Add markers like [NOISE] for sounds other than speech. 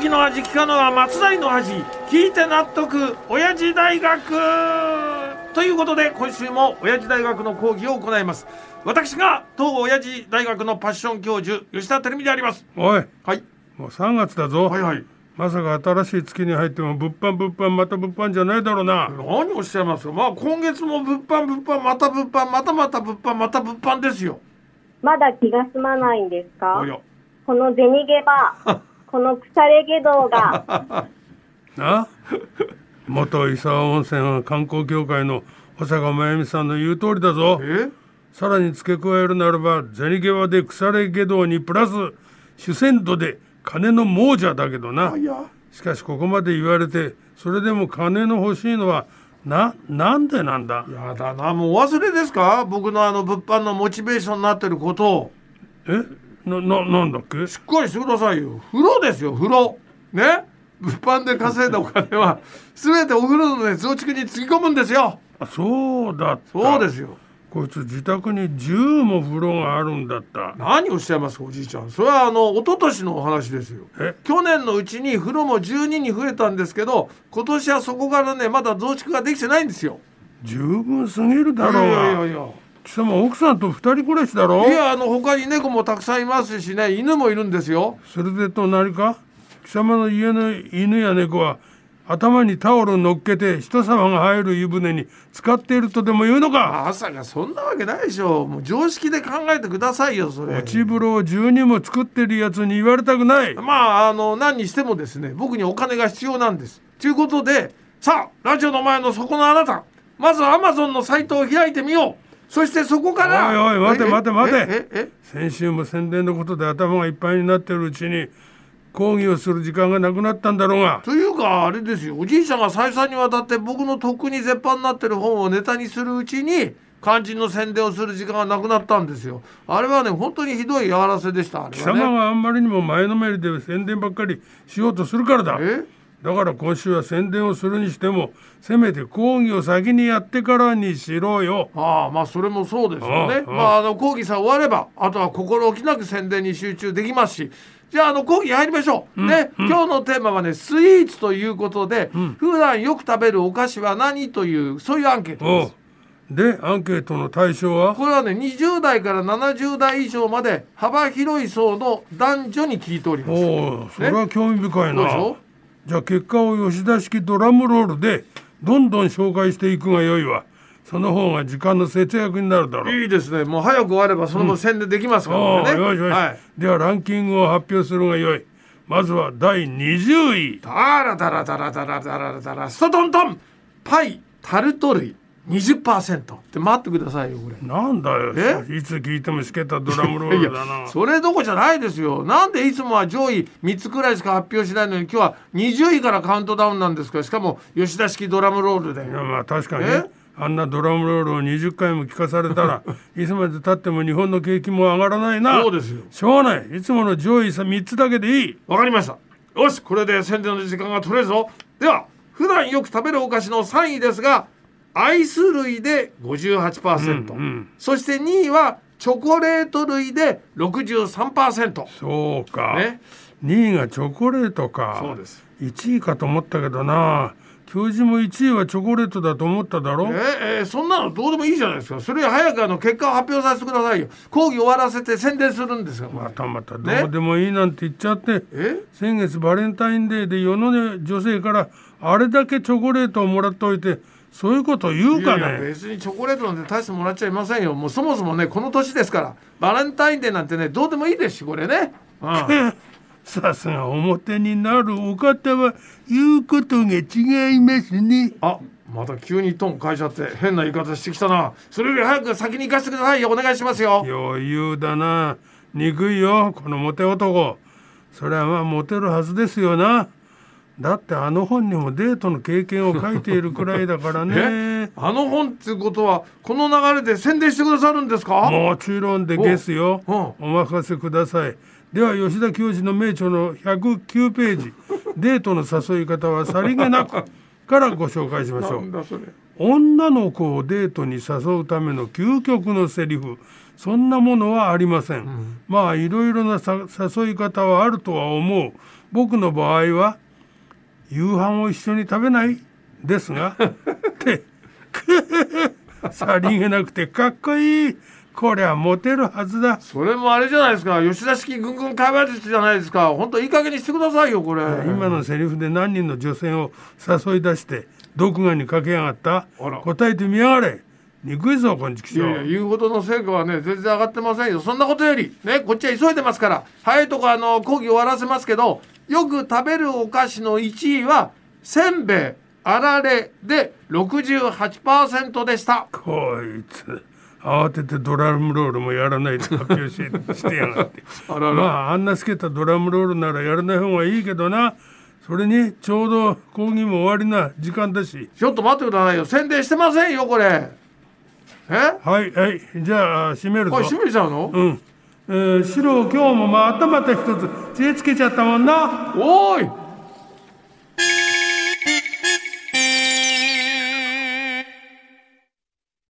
時の味聞かのは松代の味聞いて納得親父大学。ということで今週も親父大学の講義を行います。私が東親父大学のパッション教授吉田照美であります。おい。はい。もう3月だぞ、はいはい。まさか新しい月に入っても物販物販また物販じゃないだろうな。何をおっしゃいますか。まあ今月も物販物販また物販またまた物販また物販ですよ。まだ気が済まないんですか？この銭ゲバ、この腐れ下道が、[LAUGHS] な？元伊沢温泉観光協会の保坂真由美さんの言う通りだぞ。え？さらに付け加えるならば銭ゲバで腐れ下道にプラス主戦度で金の亡者だけどな。あいやしかしここまで言われてそれでも金の欲しいのはななんでなんだ？やだな。もうお忘れですか？僕のあの物販のモチベーションになってることを。え？なななんだっけ？しっかりしてくださいよ。風呂ですよ風呂。ね？物販で稼いだお金は全てお風呂のね増築につぎ込むんですよ。あそうだった。そうですよ。こいつ自宅に10も風呂があるんだった。何をおっしゃいますかおじいちゃん。それはあの一昨年のお話ですよ。え？去年のうちに風呂も12に増えたんですけど今年はそこからねまだ増築ができてないんですよ。十分すぎるだろういやいやがいや貴様奥さんと二人暮らしだろ？いやあの他に猫もたくさんいますしね犬もいるんですよ。それでと何か？貴様の家の犬や猫は頭にタオル乗っけて人様が入る湯船に使っているとでも言うのか？まさかそんなわけないでしょもう常識で考えてくださいよそれ。内風呂を12も作ってるやつに言われたくない。まああの何にしてもですね僕にお金が必要なんです。ということでさあラジオの前のそこのあなたまずアマゾンのサイトを開いてみようそしてそこからおいおい待てえ待て待て。先週も宣伝のことで頭がいっぱいになってるうちに講義をする時間がなくなったんだろうが。というかあれですよ。おじいちゃんが再三にわたって僕のとっくに絶版になってる本をネタにするうちに肝心の宣伝をする時間がなくなったんですよ。あれはね本当にひどいやらせでしたあれ貴様があんまりにも前のめりで宣伝ばっかりしようとするからだ。え？だから今週は宣伝をするにしてもせめて講義を先にやってからにしろよ。ああまあそれもそうですよね。ああまああの講義さえ終わればあとは心置きなく宣伝に集中できますし。じゃああの講義入りましょう、ね、今日のテーマはねスイーツということで、普段よく食べるお菓子は何というそういうアンケートでおすう。でアンケートの対象は？これはね20代から70代以上まで幅広い層の男女に聞いております。おうそれは興味深いな、どうでしょう？じゃあ結果を吉田式ドラムロールでどんどん紹介していくがよいわ。その方が時間の節約になるだろう。いいですね。もう早く終わればその後宣伝できますからおうね、よしよし、はい。ではランキングを発表するがよい。まずは第20位。ダラダラダラダラダラダラ。ストトントン。パイタルト類20%って待ってくださいよこれ。なんだよえ？いつ聞いてもしけたドラムローいルだな。やそれどこじゃないですよ。なんでいつもは上位3つくらいしか発表しないのに今日は20位からカウントダウンなんですか？しかも吉田式ドラムロールで。いやまあ確かにあんなドラムロールを20回も聞かされたら [LAUGHS] いつまでたっても日本の景気も上がらないな。そうですよ。しょうがない。いつもの上位さ3つだけでいい。わかりました。よしこれで宣伝の時間が取れるぞ。では普段よく食べるお菓子の3位ですがアイス類で58%、うんうん。そして2位はチョコレート類で63%そうか、ね。2位がチョコレートか。そうです。1位かと思ったけどな。教授も1位はチョコレートだと思っただろ？ええそんなのどうでもいいじゃないですか。それ早くあの結果を発表させてくださいよ。講義終わらせて宣伝するんですよ、またまたどうでもいいなんて言っちゃって、え？先月バレンタインデーで世の女性からあれだけチョコレートをもらっておいてそういうこと言うかね別にチョコレートなんて大してもらっちゃいませんよもうそもそもねこの年ですからバレンタインデーなんてねどうでもいいですしこれね、うん [LAUGHS] さすが表になるお方は言うことが違いますね。あまた急にトーン変えちゃって変な言い方してきたなそれより早く先に行かせてくださいよお願いしますよ余裕だな。憎いよこのモテ男。それはまあモテるはずですよな。だってあの本にもデートの経験を書いているくらいだから [LAUGHS] え？ね。あの本ってことはこの流れで宣伝してくださるんですか？もちろんでですよ。おお任せください。では吉田教授の名著の109ページ。[LAUGHS] デートの誘い方はさりげなく。からご紹介しましょう。女の子をデートに誘うための究極のセリフ。そんなものはありません、まあいろいろなさ誘い方はあるとは思う。僕の場合は夕飯を一緒に食べないですがって [LAUGHS] さりげなくてかっこいい。こりゃモテるはずだ。それもあれじゃないですか。吉田式ぐんぐん会話術じゃないですか。本当いい加減にしてくださいよこれ。今のセリフで何人の女性を誘い出して独眼にかけやがった。答えてみやがれ。憎いぞこんちきしょいやいや言うほどの成果はね全然上がってませんよ。そんなことよりねこっちは急いでますから早いとこあの講義終わらせますけどよく食べるお菓子の1位はせんべいあられで68%でした。こいつ慌ててドラムロールもやらないで発表ししてやがって。[LAUGHS] あらら。まああんなつけたドラムロールならやらない方がいいけどな。それにちょうど講義も終わりな時間だし。ちょっと待ってくださいよ。宣伝してませんよこれ。え？はいはい。じゃあ閉めるぞ。閉めちゃうの、うん、えー、白を今日もまたまた一つ。知恵つけちゃったもんな。おい！